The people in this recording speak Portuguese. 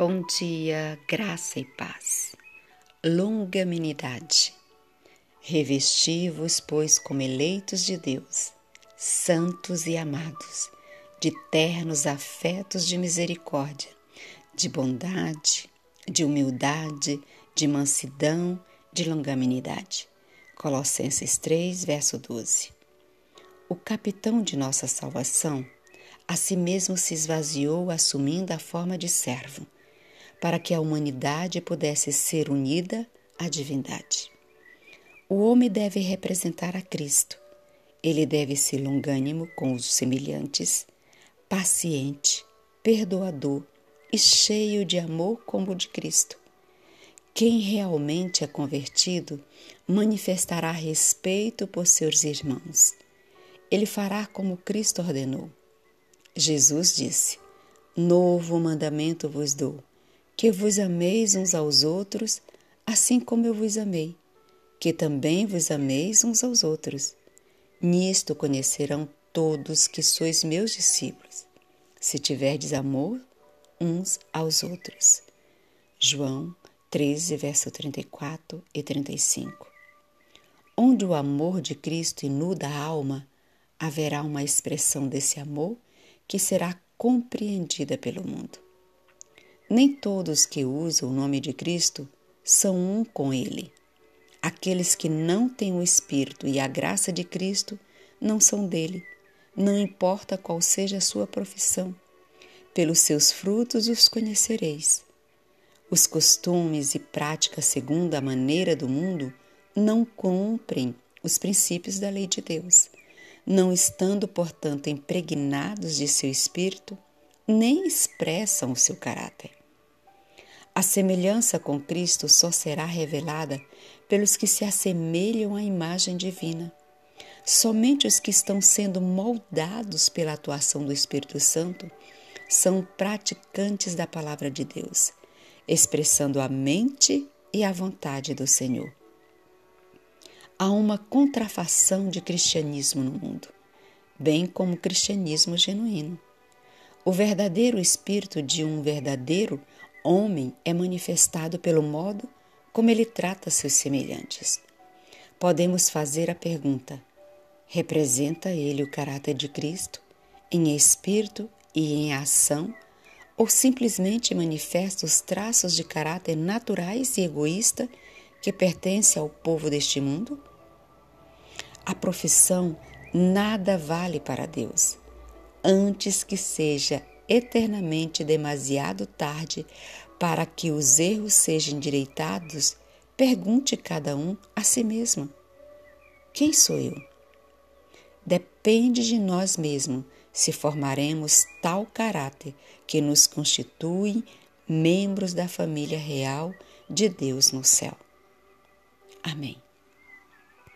Bom dia, graça e paz. Longanimidade. Revesti-vos, pois, como eleitos de Deus, santos e amados, de ternos afetos de misericórdia, de bondade, de humildade, de mansidão, de longanimidade. Colossenses 3, verso 12. O capitão de nossa salvação a si mesmo se esvaziou, assumindo a forma de servo para que a humanidade pudesse ser unida à divindade. O homem deve representar a Cristo. Ele deve ser longânimo com os semelhantes, paciente, perdoador e cheio de amor como o de Cristo. Quem realmente é convertido manifestará respeito por seus irmãos. Ele fará como Cristo ordenou. Jesus disse: Novo mandamento vos dou que vos ameis uns aos outros, assim como eu vos amei, que também vos ameis uns aos outros. Nisto conhecerão todos que sois meus discípulos, se tiverdes amor uns aos outros. João 13, verso 34 e 35. Onde o amor de Cristo inuda a alma, haverá uma expressão desse amor que será compreendida pelo mundo. Nem todos que usam o nome de Cristo são um com Ele. Aqueles que não têm o Espírito e a graça de Cristo não são dele, não importa qual seja a sua profissão. Pelos seus frutos os conhecereis. Os costumes e práticas segundo a maneira do mundo não cumprem os princípios da lei de Deus, não estando, portanto, impregnados de seu espírito, nem expressam o seu caráter. A semelhança com Cristo só será revelada pelos que se assemelham à imagem divina. Somente os que estão sendo moldados pela atuação do Espírito Santo são praticantes da palavra de Deus, expressando a mente e a vontade do Senhor. Há uma contrafação de cristianismo no mundo, bem como cristianismo genuíno. O verdadeiro espírito de um verdadeiro homem é manifestado pelo modo como ele trata seus semelhantes. Podemos fazer a pergunta: representa ele o caráter de Cristo em espírito e em ação, ou simplesmente manifesta os traços de caráter naturais e egoísta que pertencem ao povo deste mundo? A profissão nada vale para Deus, antes que seja eternamente demasiado tarde para que os erros sejam endireitados, pergunte cada um a si mesmo: Quem sou eu? Depende de nós mesmos se formaremos tal caráter que nos constitui membros da família real de Deus no céu. Amém.